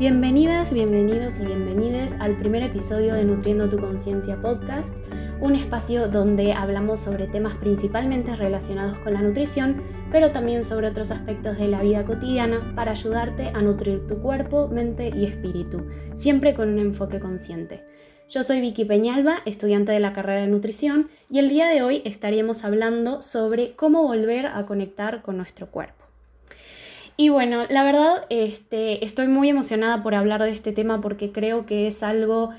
Bienvenidas, bienvenidos y bienvenides al primer episodio de Nutriendo tu Conciencia Podcast, un espacio donde hablamos sobre temas principalmente relacionados con la nutrición, pero también sobre otros aspectos de la vida cotidiana para ayudarte a nutrir tu cuerpo, mente y espíritu, siempre con un enfoque consciente. Yo soy Vicky Peñalba, estudiante de la carrera de nutrición, y el día de hoy estaríamos hablando sobre cómo volver a conectar con nuestro cuerpo. Y bueno, la verdad, este, estoy muy emocionada por hablar de este tema porque creo que es algo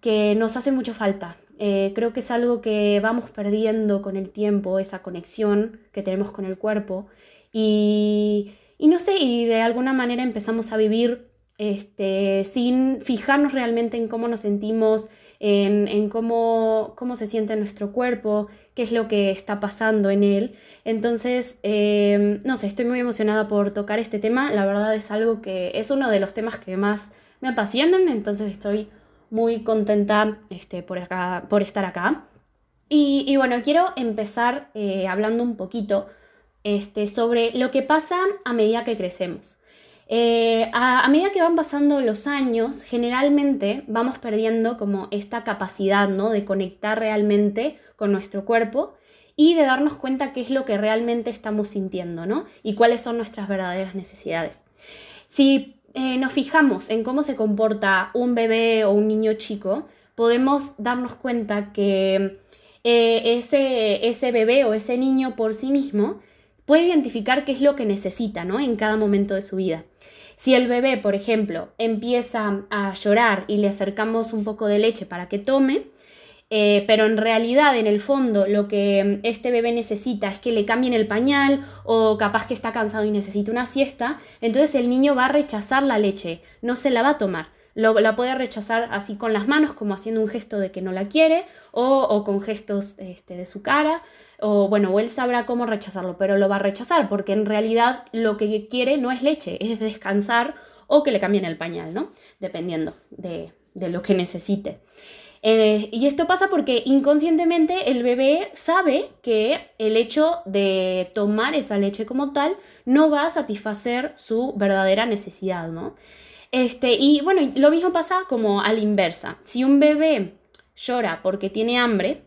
que nos hace mucho falta. Eh, creo que es algo que vamos perdiendo con el tiempo, esa conexión que tenemos con el cuerpo. Y, y no sé, y de alguna manera empezamos a vivir este, sin fijarnos realmente en cómo nos sentimos, en, cómo, cómo, se siente nuestro cuerpo, qué es lo que está pasando en él. Entonces, em, no sé, estoy muy emocionada por tocar este tema. La verdad es algo que es uno de los temas que más me apasionan, entonces estoy muy contenta este, por, acá, por estar acá. Y, bueno, quiero empezar eh, hablando un poquito este, sobre lo que pasa a medida que crecemos. Eh, a, medida que van pasando los años, generalmente vamos perdiendo como esta capacidad, ¿no? De conectar realmente con nuestro cuerpo y de darnos cuenta qué es lo que realmente estamos sintiendo, ¿no? Y cuáles son nuestras verdaderas necesidades. Si eh, nos fijamos en cómo se comporta un bebé o un niño chico, podemos darnos cuenta que eh, ese, ese bebé o ese niño por sí mismo puede identificar qué es lo que necesita, ¿no? En cada momento de su vida. Si el bebé, por ejemplo, empieza a llorar y le acercamos un poco de leche para que tome, eh, pero en realidad, en el fondo, lo que este bebé necesita es que le cambien el pañal o capaz que está cansado y necesita una siesta, entonces el niño va a rechazar la leche, no se la va a tomar. Lo, la puede rechazar así con las manos, como haciendo un gesto de que no la quiere, o, con gestos este, de su cara, o bueno, o él sabrá cómo rechazarlo, pero lo va a rechazar porque en realidad lo que quiere no es leche, es descansar o que le cambien el pañal, ¿no? Dependiendo de, lo que necesite. Eh, y esto pasa porque inconscientemente el bebé sabe que el hecho de tomar esa leche como tal no va a satisfacer su verdadera necesidad, ¿no? Este, y bueno, lo mismo pasa como a la inversa. Si un bebé llora porque tiene hambre,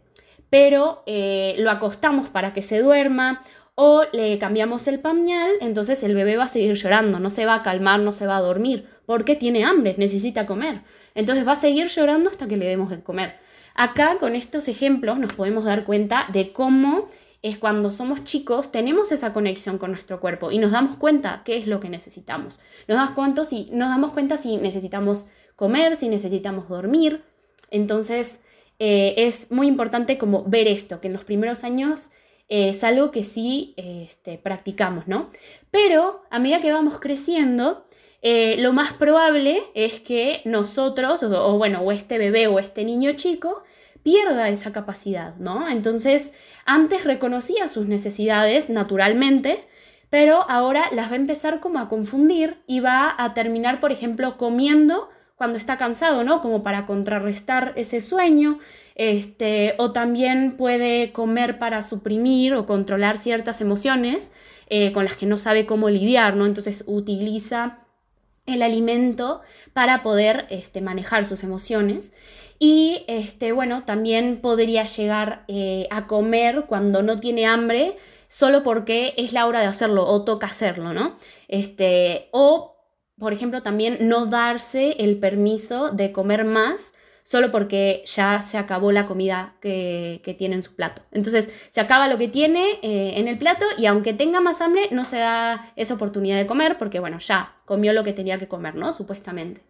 pero eh, lo acostamos para que se duerma o le cambiamos el pañal, entonces el bebé va a seguir llorando, no se va a calmar, no se va a dormir, porque tiene hambre, necesita comer. Entonces va a seguir llorando hasta que le demos de comer. Acá con estos ejemplos nos podemos dar cuenta de cómo es cuando somos chicos tenemos esa conexión con nuestro cuerpo y nos damos cuenta qué es lo que necesitamos. Nos damos cuenta si, nos damos cuenta si necesitamos comer, si necesitamos dormir. Entonces, eh, es muy importante como ver esto, que en los primeros años eh, es algo que sí este, practicamos, ¿no? Pero a medida que vamos creciendo, eh, lo más probable es que nosotros, o, bueno, o este bebé o este niño chico, pierda esa capacidad, ¿no? Entonces, antes reconocía sus necesidades naturalmente, pero ahora las va a empezar como a confundir y va a terminar, por ejemplo, comiendo cuando está cansado, ¿no? Como para contrarrestar ese sueño, este, o también puede comer para suprimir o controlar ciertas emociones eh, con las que no sabe cómo lidiar, ¿no? Entonces utiliza el alimento para poder este, manejar sus emociones. Y este, bueno, también podría llegar eh, a comer cuando no tiene hambre, solo porque es la hora de hacerlo o toca hacerlo, ¿no? Este, o por ejemplo, también no darse el permiso de comer más solo porque ya se acabó la comida que, tiene en su plato. Entonces, se acaba lo que tiene eh, en el plato y aunque tenga más hambre, no se da esa oportunidad de comer porque, bueno, ya comió lo que tenía que comer, ¿no? Supuestamente.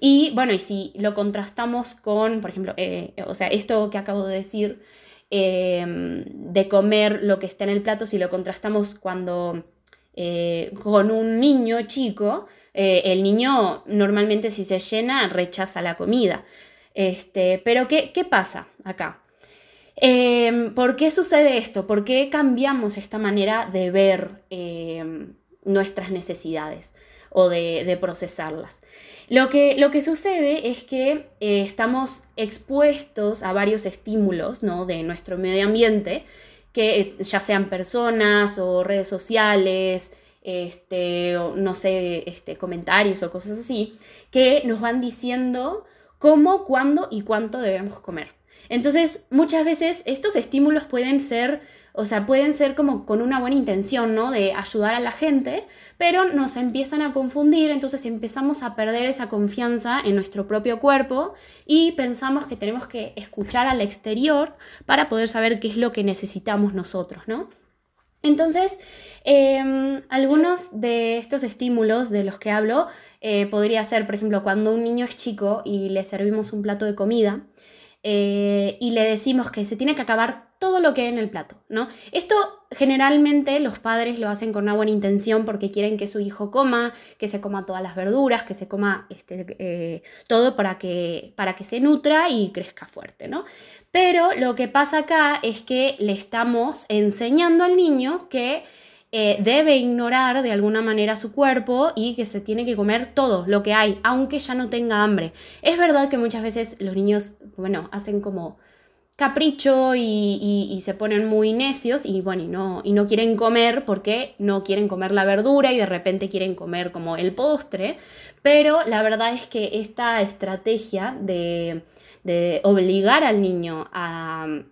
Y bueno, y si lo contrastamos con, por ejemplo, eh, o sea, esto que acabo de decir, em, de comer lo que está en el plato, si lo contrastamos cuando eh, con un niño chico, eh, el niño normalmente si se llena rechaza la comida. Este, pero ¿qué, qué pasa acá? Em, ¿Por qué sucede esto? ¿Por qué cambiamos esta manera de ver em, nuestras necesidades o de, procesarlas? Lo que, lo que, sucede es que eh, estamos expuestos a varios estímulos ¿no? de nuestro medio ambiente, que ya sean personas o redes sociales, este, no sé, este, comentarios o cosas así, que nos van diciendo cómo, cuándo y cuánto debemos comer. Entonces, muchas veces estos estímulos pueden ser, o sea, pueden ser como con una buena intención, ¿no? De ayudar a la gente, pero nos empiezan a confundir, entonces empezamos a perder esa confianza en nuestro propio cuerpo y pensamos que tenemos que escuchar al exterior para poder saber qué es lo que necesitamos nosotros, ¿no? Entonces, em, algunos de estos estímulos de los que hablo eh, podría ser, por ejemplo, cuando un niño es chico y le servimos un plato de comida, eh, y le decimos que se tiene que acabar todo lo que hay en el plato, ¿no? Esto generalmente los padres lo hacen con una buena intención porque quieren que su hijo coma, que se coma todas las verduras, que se coma este, eh, todo para que, para que se nutra y crezca fuerte, ¿no? Pero lo que pasa acá es que le estamos enseñando al niño que eh, debe ignorar de alguna manera su cuerpo y que se tiene que comer todo lo que hay, aunque ya no tenga hambre. Es verdad que muchas veces los niños, bueno, hacen como capricho y, se ponen muy necios y bueno, y no, y no quieren comer porque no quieren comer la verdura y de repente quieren comer como el postre, pero la verdad es que esta estrategia de, de obligar al niño a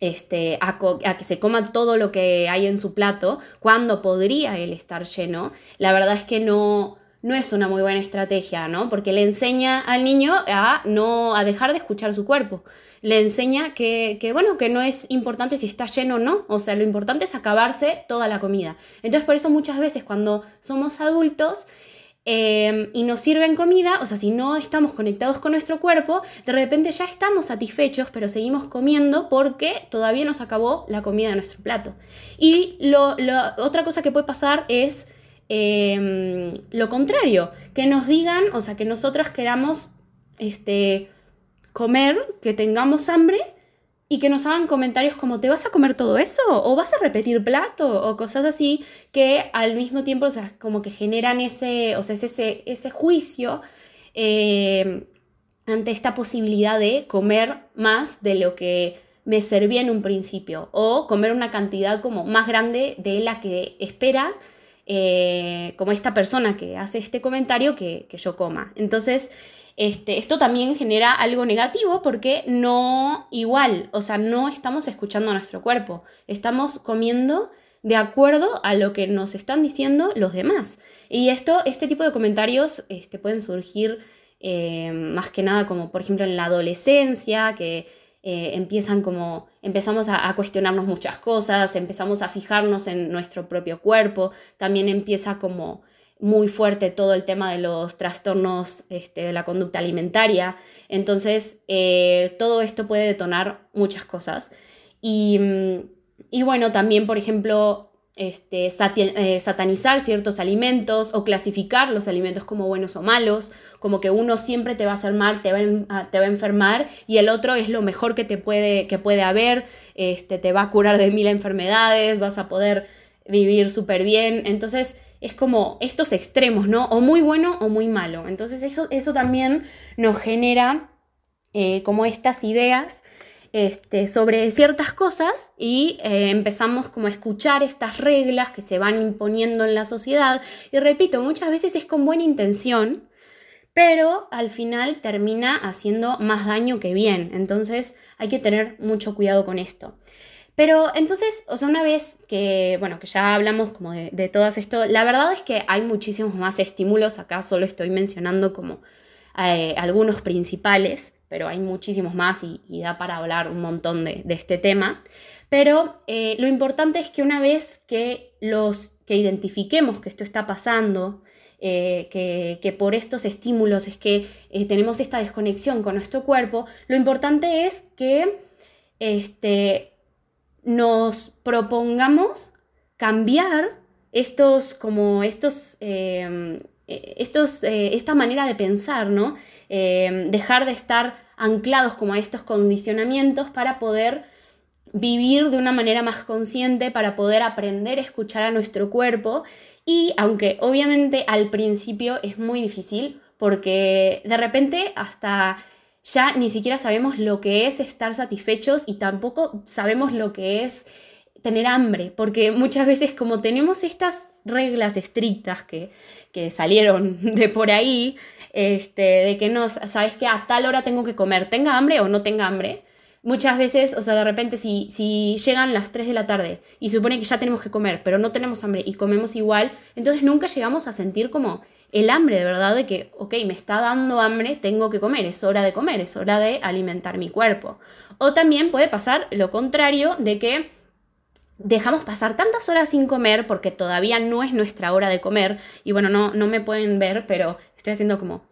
este, a, que se coma todo lo que hay en su plato, cuando podría él estar lleno, la verdad es que no, no es una muy buena estrategia, ¿no? Porque le enseña al niño a no a dejar de escuchar su cuerpo. Le enseña que, que, bueno, que no es importante si está lleno o no. O sea, lo importante es acabarse toda la comida. Entonces, por eso muchas veces cuando somos adultos Em, y nos sirven comida, o sea, si no estamos conectados con nuestro cuerpo, de repente ya estamos satisfechos, pero seguimos comiendo porque todavía nos acabó la comida de nuestro plato. Y lo, otra cosa que puede pasar es em, lo contrario, que nos digan, o sea, que nosotros queramos este, comer, que tengamos hambre, y que nos hagan comentarios como ¿te vas a comer todo eso? ¿O vas a repetir plato? O cosas así que al mismo tiempo, o sea, como que generan ese, o sea, ese, ese juicio eh, ante esta posibilidad de comer más de lo que me servía en un principio o comer una cantidad como más grande de la que espera eh, como esta persona que hace este comentario que, que yo coma. Entonces, este, esto también genera algo negativo porque no igual, o sea, no estamos escuchando a nuestro cuerpo, estamos comiendo de acuerdo a lo que nos están diciendo los demás. Y esto, este tipo de comentarios este, pueden surgir eh, más que nada como por ejemplo en la adolescencia, que eh, empiezan como, empezamos a, cuestionarnos muchas cosas, empezamos a fijarnos en nuestro propio cuerpo, también empieza como muy fuerte todo el tema de los trastornos este, de la conducta alimentaria. Entonces, eh, todo esto puede detonar muchas cosas. Y, mm, bueno, también, por ejemplo, este, eh, satanizar ciertos alimentos o clasificar los alimentos como buenos o malos, como que uno siempre te va a hacer mal, te va a, te va a enfermar y el otro es lo mejor que te puede, que puede haber, este, te va a curar de mil enfermedades, vas a poder vivir súper bien. Entonces, es como estos extremos, ¿no? O muy bueno o muy malo. Entonces eso, eso también nos genera eh, como estas ideas este, sobre ciertas cosas y eh, empezamos como a escuchar estas reglas que se van imponiendo en la sociedad. Y repito, muchas veces es con buena intención, pero al final termina haciendo más daño que bien. Entonces hay que tener mucho cuidado con esto. Pero entonces, o sea, una vez que, bueno, que ya hablamos como de, todo esto, la verdad es que hay muchísimos más estímulos, acá solo estoy mencionando como eh, algunos principales, pero hay muchísimos más y, da para hablar un montón de, este tema. Pero eh, lo importante es que una vez que los que identifiquemos que esto está pasando, eh, que, que, por estos estímulos es que tenemos esta desconexión con nuestro cuerpo, lo importante es que este, nos propongamos cambiar estos, como estos, em, e, estos eh, esta manera de pensar, ¿no? Em, dejar de estar anclados como a estos condicionamientos para poder vivir de una manera más consciente, para poder aprender a escuchar a nuestro cuerpo y aunque obviamente al principio es muy difícil porque de repente hasta ya ni siquiera sabemos lo que es estar satisfechos y tampoco sabemos lo que es tener hambre, porque muchas veces como tenemos estas reglas estrictas que, que salieron de por ahí, este, de que no, sabes que a tal hora tengo que comer, tenga hambre o no tenga hambre, muchas veces, o sea, de repente si, si llegan las 3 de la tarde y supone que ya tenemos que comer, pero no tenemos hambre y comemos igual, entonces nunca llegamos a sentir como el hambre de verdad de que, ok, me está dando hambre, tengo que comer, es hora de comer, es hora de alimentar mi cuerpo. O también puede pasar lo contrario de que dejamos pasar tantas horas sin comer porque todavía no es nuestra hora de comer. Y bueno, no, no me pueden ver, pero estoy haciendo como,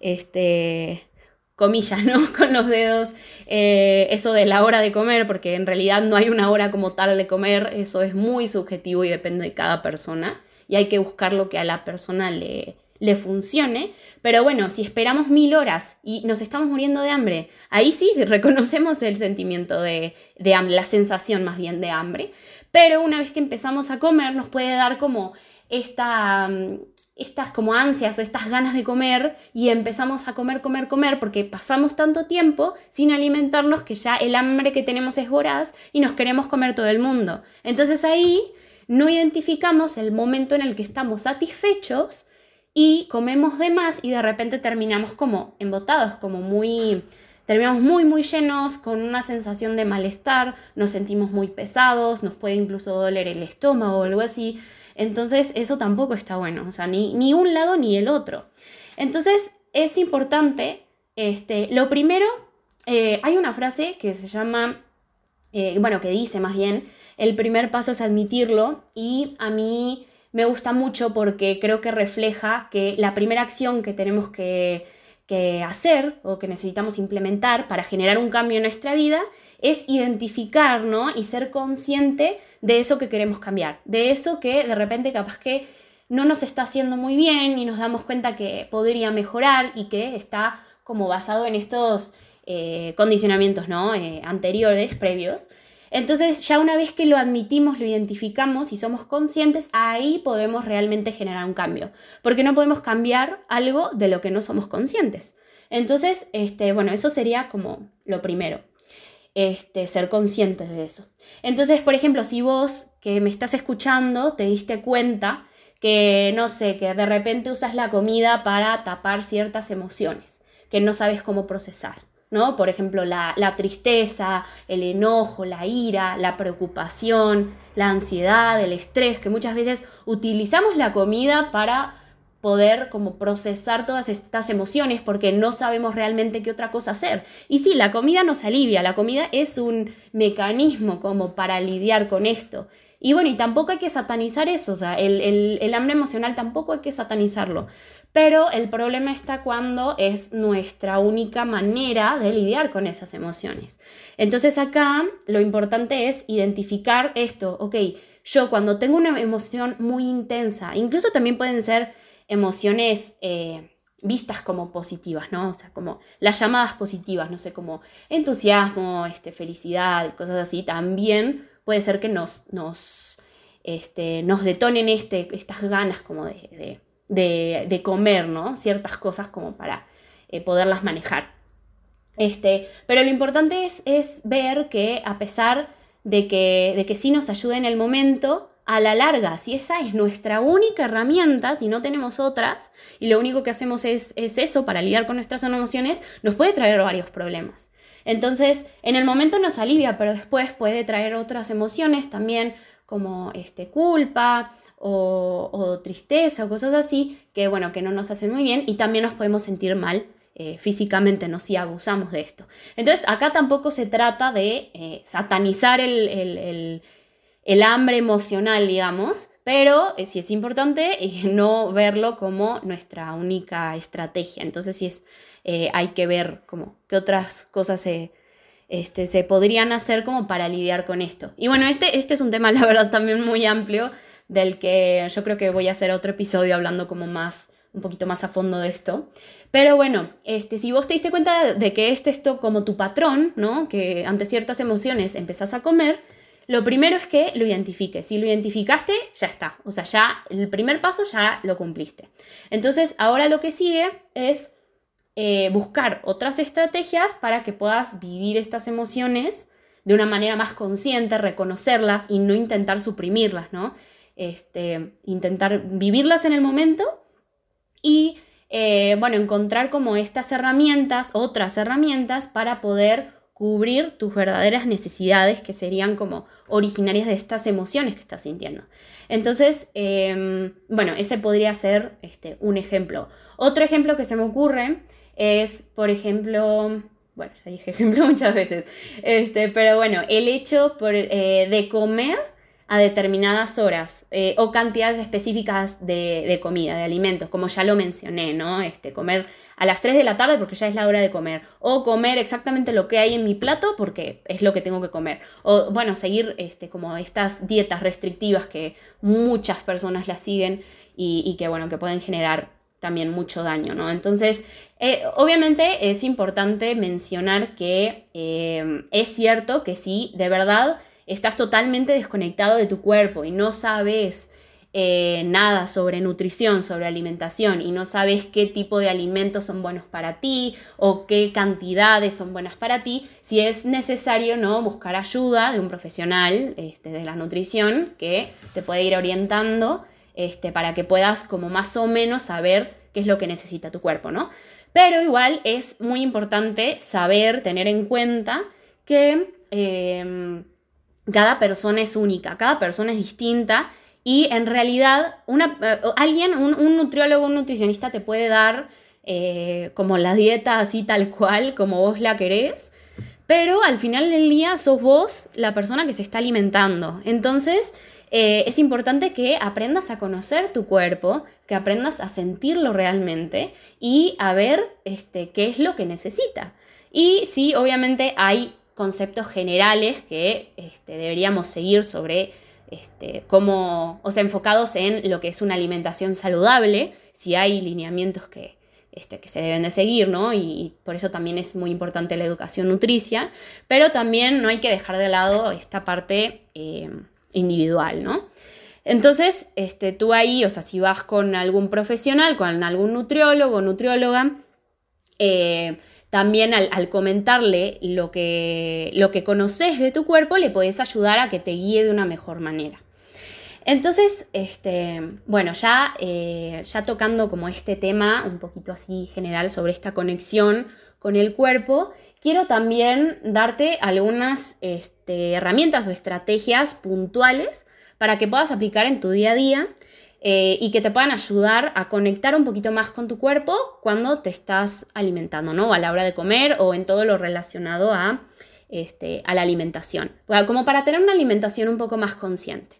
este, comillas, ¿no? Con los dedos, eh, eso de la hora de comer, porque en realidad no hay una hora como tal de comer, eso es muy subjetivo y depende de cada persona. Y hay que buscar lo que a la persona le, le funcione. Pero bueno, si esperamos mil horas y nos estamos muriendo de hambre, ahí sí reconocemos el sentimiento de, de hambre, la sensación más bien de hambre. Pero una vez que empezamos a comer, nos puede dar como esta, mm, estas como ansias o estas ganas de comer y empezamos a comer, comer, comer porque pasamos tanto tiempo sin alimentarnos que ya el hambre que tenemos es voraz y nos queremos comer todo el mundo. Entonces ahí no identificamos el momento en el que estamos satisfechos y comemos de más y de repente terminamos como embotados, como muy, terminamos muy muy llenos, con una sensación de malestar, nos sentimos muy pesados, nos puede incluso doler el estómago o algo así. Entonces eso tampoco está bueno, o sea, ni, ni un lado ni el otro. Entonces es importante, este, lo primero, eh, hay una frase que se llama, eh, bueno, que dice más bien, el primer paso es admitirlo y a mí me gusta mucho porque creo que refleja que la primera acción que tenemos que, hacer o que necesitamos implementar para generar un cambio en nuestra vida es identificar y ser consciente de eso que queremos cambiar, de eso que de repente capaz que no nos está haciendo muy bien y nos damos cuenta que podría mejorar y que está como basado en estos eh, condicionamientos ¿no? Eh, anteriores, previos. Entonces ya una vez que lo admitimos, lo identificamos y somos conscientes, ahí podemos realmente generar un cambio, porque no podemos cambiar algo de lo que no somos conscientes. Entonces, este, bueno, eso sería como lo primero, este, ser conscientes de eso. Entonces, por ejemplo, si vos que me estás escuchando te diste cuenta que, no sé, que de repente usas la comida para tapar ciertas emociones que no sabes cómo procesar ¿no? Por ejemplo, la, tristeza, el enojo, la ira, la preocupación, la ansiedad, el estrés, que muchas veces utilizamos la comida para poder como procesar todas estas emociones porque no sabemos realmente qué otra cosa hacer. Y sí, la comida nos alivia, la comida es un mecanismo como para lidiar con esto. Y bueno, y tampoco hay que satanizar eso, o sea, el, el hambre emocional tampoco hay que satanizarlo. Pero el problema está cuando es nuestra única manera de lidiar con esas emociones. Entonces acá lo importante es identificar esto, ok, yo cuando tengo una emoción muy intensa, incluso también pueden ser emociones eh, vistas como positivas, ¿no? O sea, como las llamadas positivas, no sé, como entusiasmo, este, felicidad cosas así, también puede ser que nos, nos, este, nos detonen este, estas ganas como de de, comer, ¿no? Ciertas cosas como para eh, poderlas manejar. Este, pero lo importante es, es, ver que a pesar de que, de que sí nos ayuda en el momento, a la larga, si esa es nuestra única herramienta, si no tenemos otras, y lo único que hacemos es, es eso para lidiar con nuestras emociones, nos puede traer varios problemas. Entonces, en el momento nos alivia, pero después puede traer otras emociones también, como este, culpa, o, tristeza o cosas así, que bueno, que no nos hacen muy bien y también nos podemos sentir mal eh, físicamente, ¿no? Si abusamos de esto. Entonces, acá tampoco se trata de eh, satanizar el, hambre emocional, digamos, pero eh, sí es importante no verlo como nuestra única estrategia. Entonces, sí es, hay que ver como qué otras cosas se, este, se podrían hacer como para lidiar con esto. Y bueno, este, este es un tema, la verdad, también muy amplio del que yo creo que voy a hacer otro episodio hablando como más, un poquito más a fondo de esto. Pero bueno, este, si vos te diste cuenta de que este es como tu patrón, ¿no? Que ante ciertas emociones empezás a comer, lo primero es que lo identifiques. Si lo identificaste, ya está. O sea, ya el primer paso ya lo cumpliste. Entonces, ahora lo que sigue es eh, buscar otras estrategias para que puedas vivir estas emociones de una manera más consciente, reconocerlas y no intentar suprimirlas, ¿no? Este, intentar vivirlas en el momento y, eh, bueno, encontrar como estas herramientas, otras herramientas para poder cubrir tus verdaderas necesidades que serían como originarias de estas emociones que estás sintiendo. Entonces, em, bueno, ese podría ser este, un ejemplo. Otro ejemplo que se me ocurre es, por ejemplo, bueno, ya dije ejemplo muchas veces, este, pero bueno, el hecho eh, de comer a determinadas horas eh, o cantidades específicas de, comida, de alimentos, como ya lo mencioné, ¿no? Este, comer a las 3 de la tarde porque ya es la hora de comer, o comer exactamente lo que hay en mi plato porque es lo que tengo que comer, o bueno, seguir este, como estas dietas restrictivas que muchas personas las siguen y, que bueno, que pueden generar también mucho daño, ¿no? Entonces, eh, obviamente es importante mencionar que eh, es cierto que sí, de verdad, estás totalmente desconectado de tu cuerpo y no sabes eh, nada sobre nutrición, sobre alimentación y no sabes qué tipo de alimentos son buenos para ti o qué cantidades son buenas para ti, si es necesario ¿no? buscar ayuda de un profesional este, de la nutrición que te puede ir orientando este, para que puedas como más o menos saber qué es lo que necesita tu cuerpo, ¿no? Pero igual es muy importante saber, tener en cuenta que em, cada persona es única, cada persona es distinta y en realidad eh, alguien, un, nutriólogo, un nutricionista te puede dar eh, como la dieta así tal cual, como vos la querés, pero al final del día sos vos la persona que se está alimentando. Entonces eh, es importante que aprendas a conocer tu cuerpo, que aprendas a sentirlo realmente y a ver este, qué es lo que necesita. Y sí, obviamente hay conceptos generales que este, deberíamos seguir sobre este, cómo, o sea, enfocados en lo que es una alimentación saludable, si hay lineamientos que, este, se deben de seguir, ¿no? Y, por eso también es muy importante la educación nutricia, pero también no hay que dejar de lado esta parte eh, individual, ¿no? Entonces, este, tú ahí, o sea, si vas con algún profesional, con algún nutriólogo nutrióloga, eh, también al, comentarle lo que, lo que conoces de tu cuerpo, le podés ayudar a que te guíe de una mejor manera. Entonces, este, bueno, ya, eh, ya tocando como este tema un poquito así general sobre esta conexión con el cuerpo, quiero también darte algunas este, herramientas o estrategias puntuales para que puedas aplicar en tu día a día eh, y que te puedan ayudar a conectar un poquito más con tu cuerpo cuando te estás alimentando, ¿no? A la hora de comer o en todo lo relacionado a, este, la alimentación, como para tener una alimentación un poco más consciente.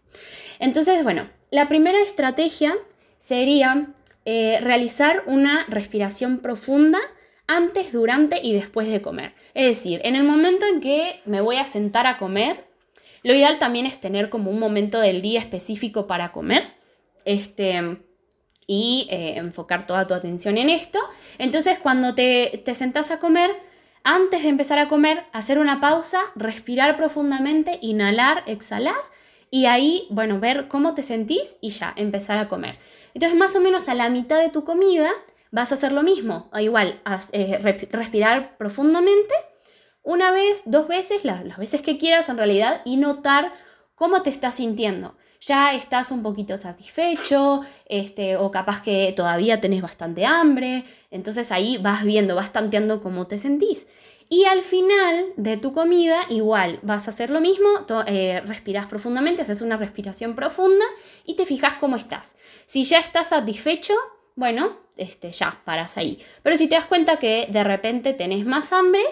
Entonces, bueno, la primera estrategia sería eh, realizar una respiración profunda antes, durante y después de comer. Es decir, en el momento en que me voy a sentar a comer, lo ideal también es tener como un momento del día específico para comer este, y eh, enfocar toda tu atención en esto. Entonces, cuando te, te sentás a comer, antes de empezar a comer, hacer una pausa, respirar profundamente, inhalar, exhalar y ahí, bueno, ver cómo te sentís y ya, empezar a comer. Entonces, más o menos a la mitad de tu comida vas a hacer lo mismo, igual, eh, respirar profundamente una vez, dos veces, las, las veces que quieras en realidad, y notar cómo te estás sintiendo ya estás un poquito satisfecho, este, o capaz que todavía tenés bastante hambre, entonces ahí vas viendo, vas tanteando cómo te sentís. Y al final de tu comida, igual, vas a hacer lo mismo, eh, respiras profundamente, haces una respiración profunda y te fijas cómo estás. Si ya estás satisfecho, bueno, este, ya, paras ahí. Pero si te das cuenta que de repente tenés más hambre,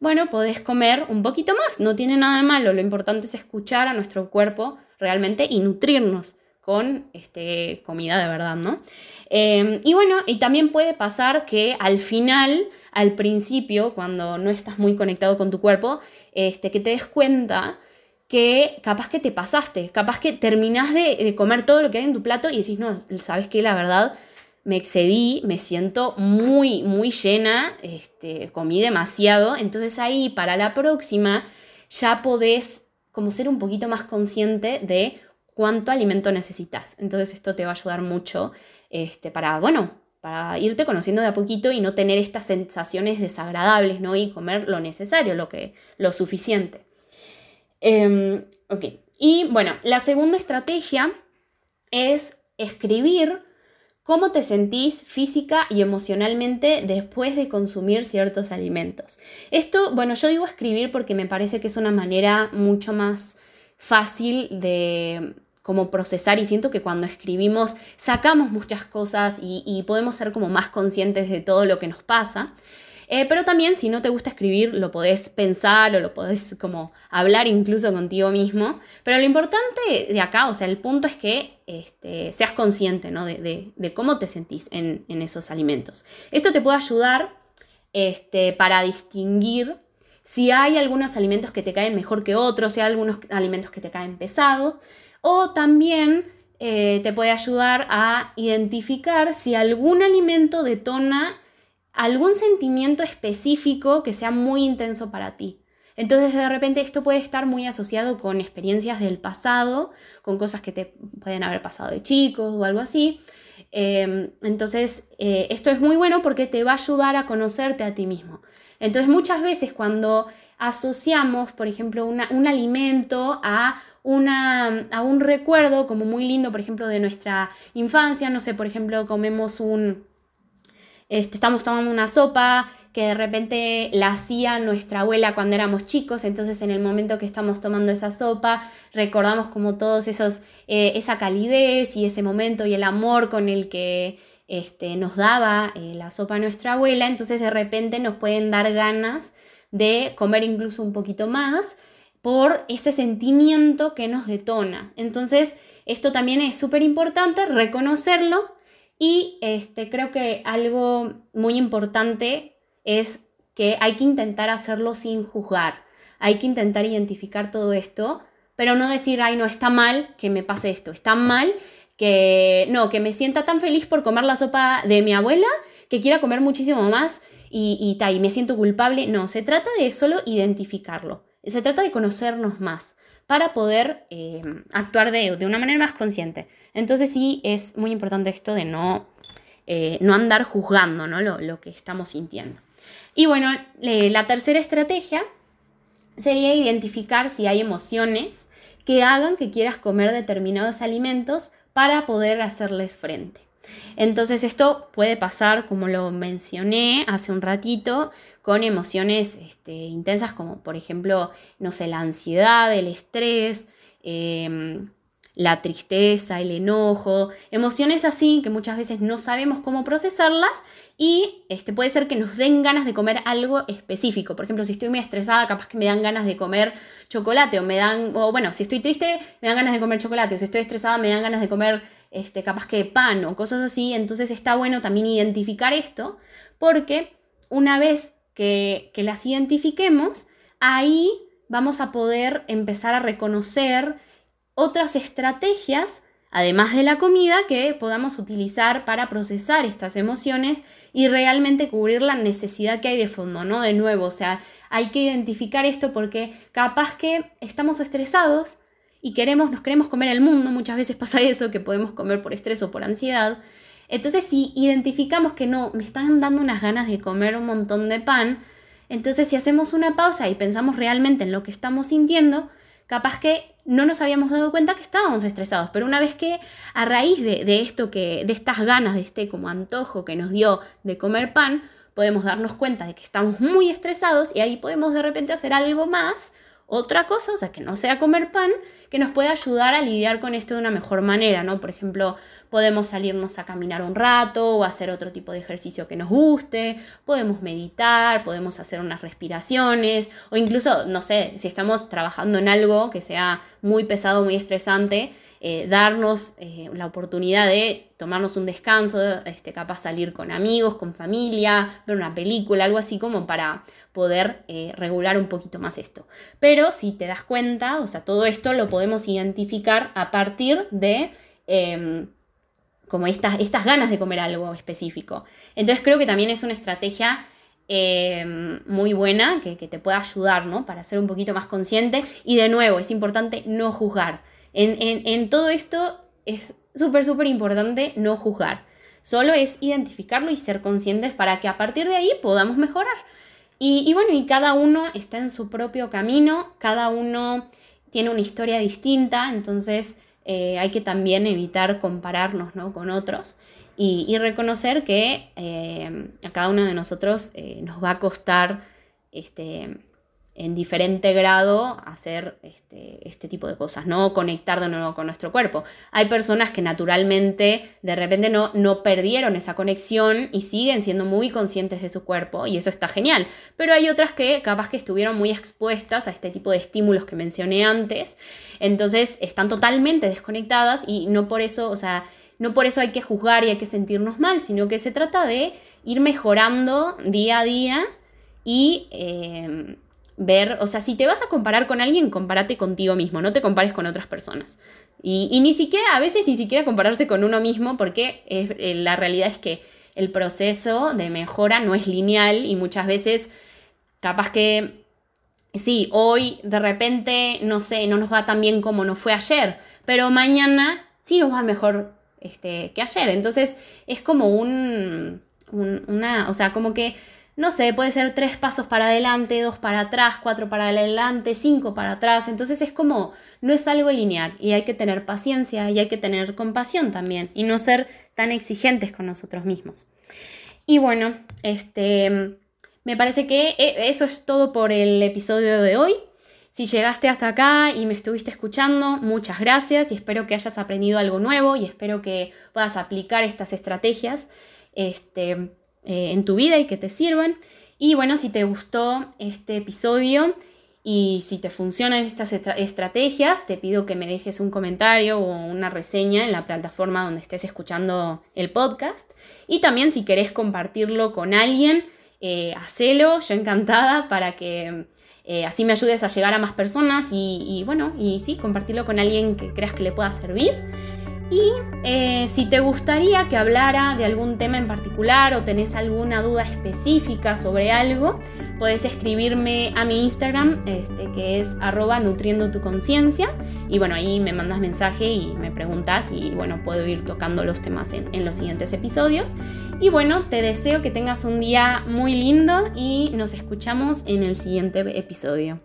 bueno, podés comer un poquito más, no tiene nada de malo, lo importante es escuchar a nuestro cuerpo realmente y nutrirnos con este, comida de verdad, ¿no? Em, y bueno, y también puede pasar que al final, al principio, cuando no estás muy conectado con tu cuerpo, este, que te des cuenta que capaz que te pasaste, capaz que terminás de, comer todo lo que hay en tu plato y decís, no, sabes que la verdad me excedí, me siento muy, muy llena, este, comí demasiado, entonces ahí para la próxima ya podés como ser un poquito más consciente de cuánto alimento necesitas. Entonces esto te va a ayudar mucho este, para, bueno, para irte conociendo de a poquito y no tener estas sensaciones desagradables, ¿no? Y comer lo necesario, lo, que, lo suficiente. Ok, y bueno, la segunda estrategia es escribir cómo te sentís física y emocionalmente después de consumir ciertos alimentos. Esto, bueno, yo digo escribir porque me parece que es una manera mucho más fácil de como procesar y siento que cuando escribimos sacamos muchas cosas y, podemos ser como más conscientes de todo lo que nos pasa. Eh, pero también si no te gusta escribir, lo podés pensar o lo podés como hablar incluso contigo mismo. Pero lo importante de acá, o sea, el punto es que este, seas consciente ¿no? de, cómo te sentís en, esos alimentos. Esto te puede ayudar este, para distinguir si hay algunos alimentos que te caen mejor que otros, si hay algunos alimentos que te caen pesados, o también eh, te puede ayudar a identificar si algún alimento detona algún sentimiento específico que sea muy intenso para ti. Entonces de repente esto puede estar muy asociado con experiencias del pasado, con cosas que te pueden haber pasado de chicos o algo así. Em, entonces eh, esto es muy bueno porque te va a ayudar a conocerte a ti mismo. Entonces muchas veces cuando asociamos, por ejemplo, un alimento a, una, a un recuerdo como muy lindo, por ejemplo, de nuestra infancia, no sé, por ejemplo, comemos un este, estamos tomando una sopa que de repente la hacía nuestra abuela cuando éramos chicos, entonces en el momento que estamos tomando esa sopa recordamos como todos esos, eh, esa calidez y ese momento y el amor con el que este, nos daba eh, la sopa nuestra abuela, entonces de repente nos pueden dar ganas de comer incluso un poquito más por ese sentimiento que nos detona. Entonces, esto también es súper importante, reconocerlo y este, creo que algo muy importante es que hay que intentar hacerlo sin juzgar. Hay que intentar identificar todo esto, pero no decir, ay, no, está mal que me pase esto. Está mal que, no, que me sienta tan feliz por comer la sopa de mi abuela que quiera comer muchísimo más y, y, y me siento culpable. No, se trata de solo identificarlo. Se trata de conocernos más para poder eh, actuar de, una manera más consciente. Entonces sí es muy importante esto de no, eh, no andar juzgando ¿no? Lo, que estamos sintiendo. Y bueno, la tercera estrategia sería identificar si hay emociones que hagan que quieras comer determinados alimentos para poder hacerles frente. Entonces esto puede pasar, como lo mencioné hace un ratito, con emociones este, intensas como por ejemplo, no sé, la ansiedad, el estrés, em, la tristeza, el enojo, emociones así que muchas veces no sabemos cómo procesarlas y este, puede ser que nos den ganas de comer algo específico. Por ejemplo, si estoy muy estresada, capaz que me dan ganas de comer chocolate o me dan, o bueno, si estoy triste, me dan ganas de comer chocolate o si estoy estresada, me dan ganas de comer este, capaz que pan o cosas así. Entonces está bueno también identificar esto porque una vez que, las identifiquemos, ahí vamos a poder empezar a reconocer otras estrategias, además de la comida, que podamos utilizar para procesar estas emociones y realmente cubrir la necesidad que hay de fondo, ¿no? De nuevo, o sea, hay que identificar esto porque capaz que estamos estresados y queremos, nos queremos comer el mundo, muchas veces pasa eso, que podemos comer por estrés o por ansiedad, entonces, si identificamos que no, me están dando unas ganas de comer un montón de pan, entonces si hacemos una pausa y pensamos realmente en lo que estamos sintiendo, capaz que no nos habíamos dado cuenta que estábamos estresados, pero una vez que a raíz de, esto que, de estas ganas, de este como antojo que nos dio de comer pan, podemos darnos cuenta de que estamos muy estresados y ahí podemos de repente hacer algo más otra cosa, o sea, que no sea comer pan, que nos pueda ayudar a lidiar con esto de una mejor manera, ¿no? Por ejemplo, podemos salirnos a caminar un rato o hacer otro tipo de ejercicio que nos guste, podemos meditar, podemos hacer unas respiraciones o incluso, no sé, si estamos trabajando en algo que sea muy pesado, muy estresante, eh, darnos eh, la oportunidad de tomarnos un descanso, este, capaz salir con amigos, con familia, ver una película, algo así como para poder eh, regular un poquito más esto. Pero si te das cuenta, o sea, todo esto lo podemos identificar a partir de em, como estas, estas ganas de comer algo específico. Entonces creo que también es una estrategia em, muy buena que, te puede ayudar, ¿no? Para ser un poquito más consciente. Y de nuevo, es importante no juzgar. En, todo esto es súper, súper importante no juzgar. Solo es identificarlo y ser conscientes para que a partir de ahí podamos mejorar. Y, bueno, y cada uno está en su propio camino, cada uno tiene una historia distinta, entonces eh, hay que también evitar compararnos ¿no? con otros y, reconocer que eh, a cada uno de nosotros eh, nos va a costar este, en diferente grado hacer este, este, tipo de cosas, ¿no? Conectar de nuevo con nuestro cuerpo. Hay personas que naturalmente de repente no, no perdieron esa conexión y siguen siendo muy conscientes de su cuerpo y eso está genial. Pero hay otras que capaz que estuvieron muy expuestas a este tipo de estímulos que mencioné antes, entonces están totalmente desconectadas y no por eso, o sea, no por eso hay que juzgar y hay que sentirnos mal, sino que se trata de ir mejorando día a día y... Eh, ver, o sea, si te vas a comparar con alguien, compárate contigo mismo, no te compares con otras personas. Y, ni siquiera, a veces ni siquiera compararse con uno mismo, porque eh, la realidad es que el proceso de mejora no es lineal y muchas veces capaz que, sí, hoy de repente, no sé, no nos va tan bien como nos fue ayer, pero mañana sí nos va mejor este, que ayer. Entonces es como un, un una, o sea, como que no sé, puede ser tres pasos para adelante, dos para atrás, cuatro para adelante, cinco para atrás. Entonces es como, no es algo lineal y hay que tener paciencia y hay que tener compasión también y no ser tan exigentes con nosotros mismos. Y bueno, este, me parece que e, eso es todo por el episodio de hoy. Si llegaste hasta acá y me estuviste escuchando, muchas gracias y espero que hayas aprendido algo nuevo y espero que puedas aplicar estas estrategias. Este, eh, en tu vida y que te sirvan. Y bueno, si te gustó este episodio y si te funcionan estas estrategias, te pido que me dejes un comentario o una reseña en la plataforma donde estés escuchando el podcast. Y también si querés compartirlo con alguien, eh, hacelo, yo encantada para que eh, así me ayudes a llegar a más personas y, y, bueno, y sí, compartirlo con alguien que creas que le pueda servir. Y eh, si te gustaría que hablara de algún tema en particular o tenés alguna duda específica sobre algo, puedes escribirme a mi Instagram, este, que es arroba nutriendo tu conciencia. Y bueno, ahí me mandas mensaje y me preguntas y bueno, puedo ir tocando los temas en los siguientes episodios. Y bueno, te deseo que tengas un día muy lindo y nos escuchamos en el siguiente episodio.